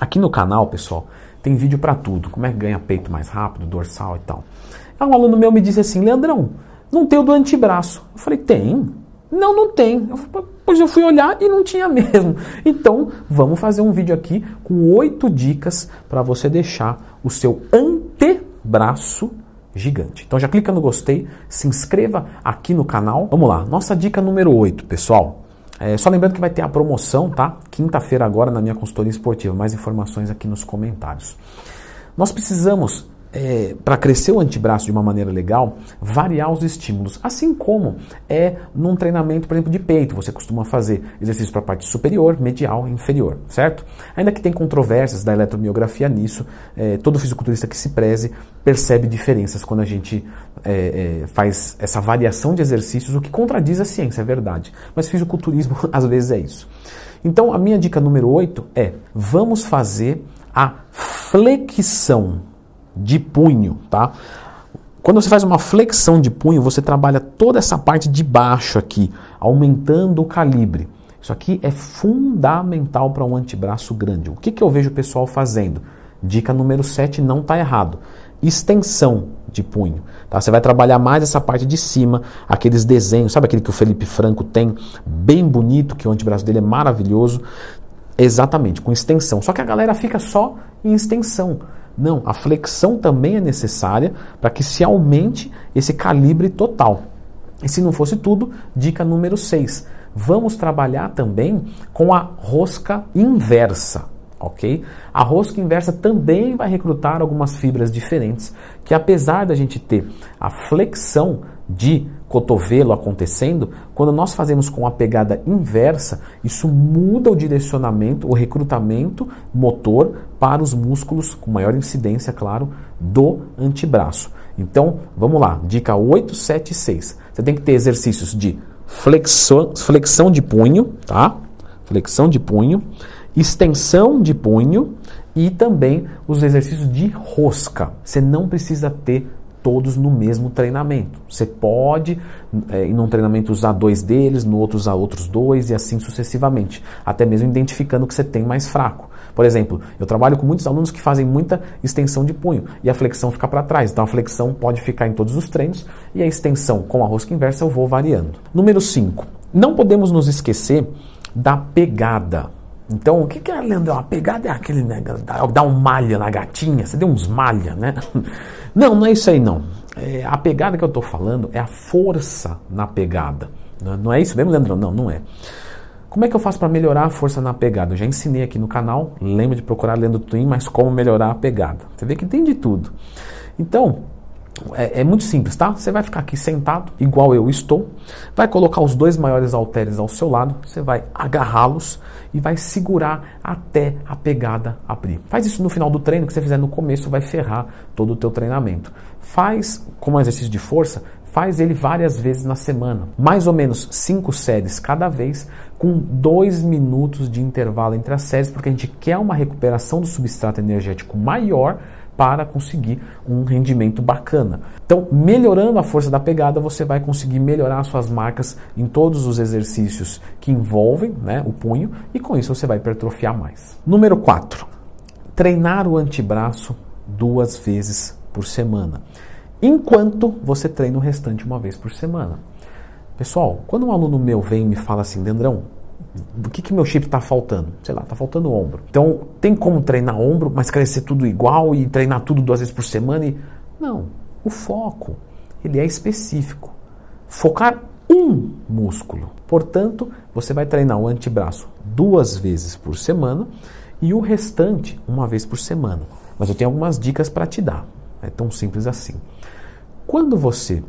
Aqui no canal, pessoal, tem vídeo para tudo, como é que ganha peito mais rápido, dorsal e tal. Um aluno meu me disse assim, Leandrão, não tem o do antebraço. Eu falei, tem? Não, não tem. Eu falei, pois eu fui olhar e não tinha mesmo. Então, vamos fazer um vídeo aqui com oito dicas para você deixar o seu antebraço gigante. Então já clica no gostei, se inscreva aqui no canal. Vamos lá, nossa dica número 8, pessoal. É, só lembrando que vai ter a promoção, tá? Quinta-feira agora na minha consultoria esportiva. Mais informações aqui nos comentários. Nós precisamos é, para crescer o antebraço de uma maneira legal, variar os estímulos. Assim como é num treinamento, por exemplo, de peito, você costuma fazer exercício para a parte superior, medial e inferior, certo? Ainda que tem controvérsias da eletromiografia nisso, é, todo fisiculturista que se preze percebe diferenças quando a gente é, é, faz essa variação de exercícios, o que contradiz a ciência, é verdade. Mas fisiculturismo às vezes é isso. Então, a minha dica número 8 é: vamos fazer a flexão de punho, tá? Quando você faz uma flexão de punho, você trabalha toda essa parte de baixo aqui, aumentando o calibre. Isso aqui é fundamental para um antebraço grande. O que, que eu vejo o pessoal fazendo? Dica número 7 não está errado. Extensão de punho. Tá? Você vai trabalhar mais essa parte de cima, aqueles desenhos, sabe aquele que o Felipe Franco tem, bem bonito, que o antebraço dele é maravilhoso. Exatamente, com extensão. Só que a galera fica só em extensão. Não, a flexão também é necessária para que se aumente esse calibre total. E se não fosse tudo, dica número 6. Vamos trabalhar também com a rosca inversa, ok? A rosca inversa também vai recrutar algumas fibras diferentes, que apesar da gente ter a flexão de cotovelo acontecendo, quando nós fazemos com a pegada inversa, isso muda o direcionamento, o recrutamento motor para os músculos, com maior incidência, claro, do antebraço. Então, vamos lá, dica 8, 7 e 6. Você tem que ter exercícios de flexão, flexão de punho, tá? Flexão de punho, extensão de punho e também os exercícios de rosca. Você não precisa ter todos no mesmo treinamento. Você pode, é, em um treinamento, usar dois deles, no outro usar outros dois e assim sucessivamente, até mesmo identificando que você tem mais fraco. Por exemplo, eu trabalho com muitos alunos que fazem muita extensão de punho e a flexão fica para trás. Então a flexão pode ficar em todos os treinos e a extensão com a rosca inversa eu vou variando. Número 5. Não podemos nos esquecer da pegada. Então, o que, que é, Leandro? A pegada é aquele, né? Dar um malha na gatinha, você deu uns malha, né? Não, não é isso aí não. É, a pegada que eu estou falando é a força na pegada. Não, não é isso mesmo, Leandro? Não, não é. Como é que eu faço para melhorar a força na pegada? Eu já ensinei aqui no canal, lembra de procurar Leandro Twin, mas como melhorar a pegada. Você vê que tem de tudo. Então, é, é, muito simples, tá? Você vai ficar aqui sentado, igual eu estou, vai colocar os dois maiores halteres ao seu lado, você vai agarrá-los e vai segurar até a pegada abrir. Faz isso no final do treino, que você fizer no começo vai ferrar todo o teu treinamento. Faz como exercício de força, faz ele várias vezes na semana, mais ou menos cinco séries cada vez, com dois minutos de intervalo entre as séries, porque a gente quer uma recuperação do substrato energético maior para conseguir um rendimento bacana. Então, melhorando a força da pegada, você vai conseguir melhorar suas marcas em todos os exercícios que envolvem né, o punho e com isso você vai hipertrofiar mais. Número 4. Treinar o antebraço duas vezes por semana, enquanto você treina o restante uma vez por semana. Pessoal, quando um aluno meu vem e me fala assim, Dendrão, do que, que meu chip está faltando? Sei lá, está faltando ombro. Então, tem como treinar ombro, mas crescer tudo igual e treinar tudo duas vezes por semana? E... Não. O foco, ele é específico. Focar um músculo. Portanto, você vai treinar o antebraço duas vezes por semana e o restante uma vez por semana. Mas eu tenho algumas dicas para te dar. É tão simples assim. Quando você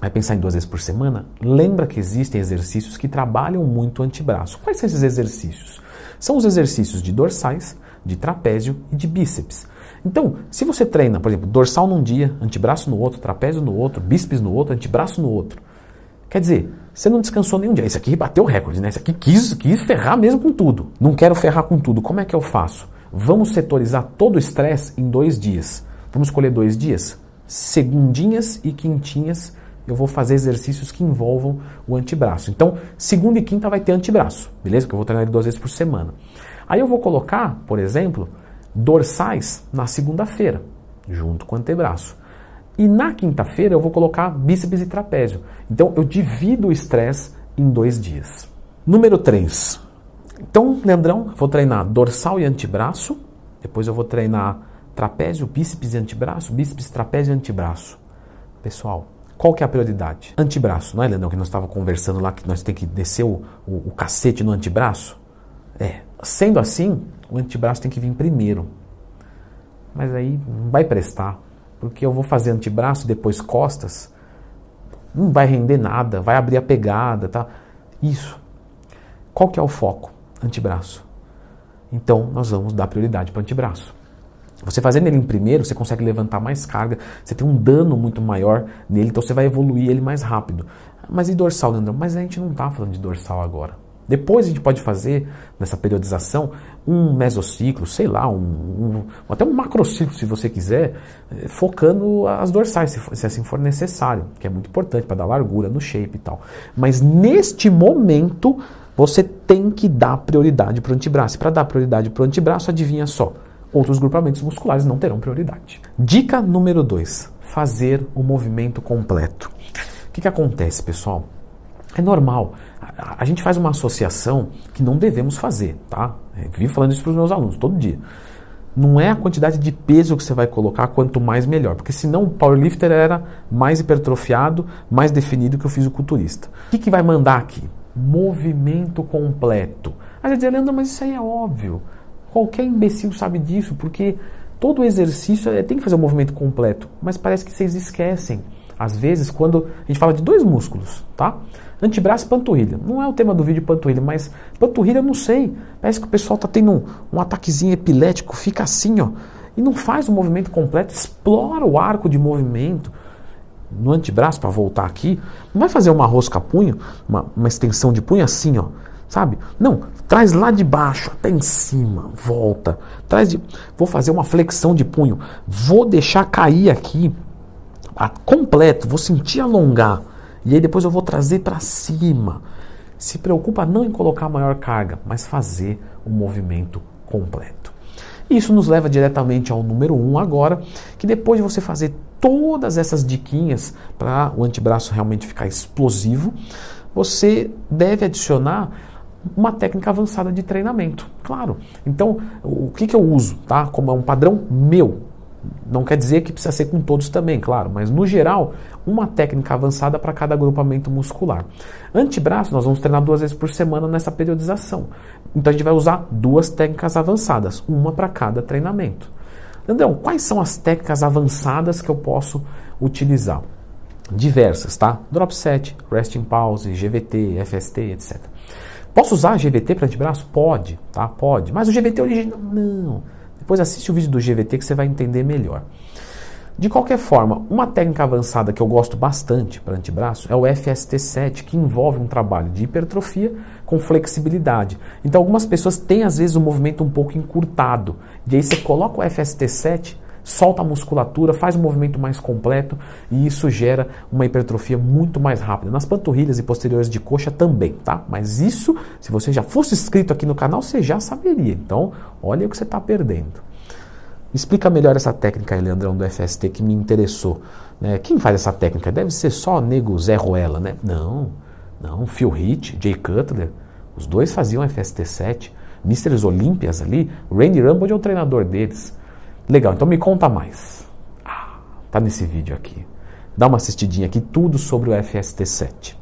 vai pensar em duas vezes por semana, lembra que existem exercícios que trabalham muito o antebraço. Quais são esses exercícios? São os exercícios de dorsais, de trapézio e de bíceps. Então, se você treina, por exemplo, dorsal num dia, antebraço no outro, trapézio no outro, bíceps no outro, antebraço no outro, quer dizer, você não descansou nenhum dia. Esse aqui bateu recorde, né? Esse aqui quis, quis ferrar mesmo com tudo. Não quero ferrar com tudo. Como é que eu faço? Vamos setorizar todo o estresse em dois dias. Vamos escolher dois dias? Segundinhas e quintinhas eu vou fazer exercícios que envolvam o antebraço. Então, segunda e quinta vai ter antebraço, beleza? Que eu vou treinar ele duas vezes por semana. Aí eu vou colocar, por exemplo, Dorsais na segunda-feira, junto com o antebraço. E na quinta-feira eu vou colocar bíceps e trapézio. Então eu divido o estresse em dois dias. Número 3. Então, Leandrão, vou treinar dorsal e antebraço. Depois eu vou treinar trapézio, bíceps e antebraço, bíceps, trapézio e antebraço. Pessoal, qual que é a prioridade? Antebraço, não é, Leandrão, que nós estávamos conversando lá que nós temos que descer o, o, o cacete no antebraço? É, sendo assim, o antebraço tem que vir primeiro. Mas aí não vai prestar, porque eu vou fazer antebraço depois costas, não vai render nada, vai abrir a pegada, tá? Isso. Qual que é o foco? Antebraço. Então, nós vamos dar prioridade para o antebraço. Você fazendo ele em primeiro, você consegue levantar mais carga, você tem um dano muito maior nele, então você vai evoluir ele mais rápido. Mas e dorsal, Leandrão? Mas a gente não está falando de dorsal agora. Depois a gente pode fazer, nessa periodização, um mesociclo, sei lá, um, um até um macrociclo, se você quiser, eh, focando as dorsais, se, se assim for necessário, que é muito importante para dar largura no shape e tal. Mas neste momento, você tem que dar prioridade para o antebraço. Para dar prioridade para o antebraço, adivinha só, outros grupamentos musculares não terão prioridade. Dica número 2: fazer o movimento completo. O que, que acontece, pessoal? É normal. A, a gente faz uma associação que não devemos fazer, tá? Eu vivo falando isso para os meus alunos todo dia. Não é a quantidade de peso que você vai colocar, quanto mais melhor. Porque senão o powerlifter era mais hipertrofiado, mais definido que o fisiculturista. O que, que vai mandar aqui? Movimento completo. Aí você diz, Leandro, mas isso aí é óbvio. Qualquer imbecil sabe disso, porque todo exercício é, tem que fazer um movimento completo. Mas parece que vocês esquecem. Às vezes, quando a gente fala de dois músculos, tá? Antebraço e panturrilha. Não é o tema do vídeo panturrilha, mas panturrilha eu não sei. Parece que o pessoal tá tendo um, um ataquezinho epilético, fica assim, ó. E não faz o movimento completo, explora o arco de movimento no antebraço para voltar aqui. Não vai fazer uma rosca punho, uma, uma extensão de punho assim, ó sabe? Não, traz lá de baixo até em cima, volta. Traz de, vou fazer uma flexão de punho, vou deixar cair aqui a, completo, vou sentir alongar e aí depois eu vou trazer para cima. Se preocupa não em colocar maior carga, mas fazer o movimento completo. Isso nos leva diretamente ao número 1 um agora, que depois de você fazer todas essas diquinhas para o antebraço realmente ficar explosivo, você deve adicionar uma técnica avançada de treinamento. Claro. Então, o que, que eu uso, tá? Como é um padrão meu. Não quer dizer que precisa ser com todos também, claro, mas no geral, uma técnica avançada para cada agrupamento muscular. Antebraço, nós vamos treinar duas vezes por semana nessa periodização. Então a gente vai usar duas técnicas avançadas, uma para cada treinamento. Andrão, quais são as técnicas avançadas que eu posso utilizar? Diversas, tá? Drop set, resting pause, GVT, FST, etc. Posso usar GVT para antebraço? Pode, tá? Pode. Mas o GVT original, não. Depois assiste o vídeo do GVT que você vai entender melhor. De qualquer forma, uma técnica avançada que eu gosto bastante para antebraço é o FST7, que envolve um trabalho de hipertrofia com flexibilidade. Então, algumas pessoas têm às vezes o um movimento um pouco encurtado. E aí você coloca o FST7 solta a musculatura, faz um movimento mais completo e isso gera uma hipertrofia muito mais rápida. Nas panturrilhas e posteriores de coxa também, tá? Mas isso, se você já fosse inscrito aqui no canal, você já saberia. Então, olha o que você está perdendo. Explica melhor essa técnica aí, Leandrão, do FST, que me interessou. Né? Quem faz essa técnica? Deve ser só nego Zé Ruela, né? Não, não. Phil Heath, Jay Cutler, os dois faziam FST7. Misters Olímpias ali, Randy Rumble é o treinador deles. Legal, então me conta mais. Ah, tá nesse vídeo aqui. Dá uma assistidinha aqui, tudo sobre o FST7.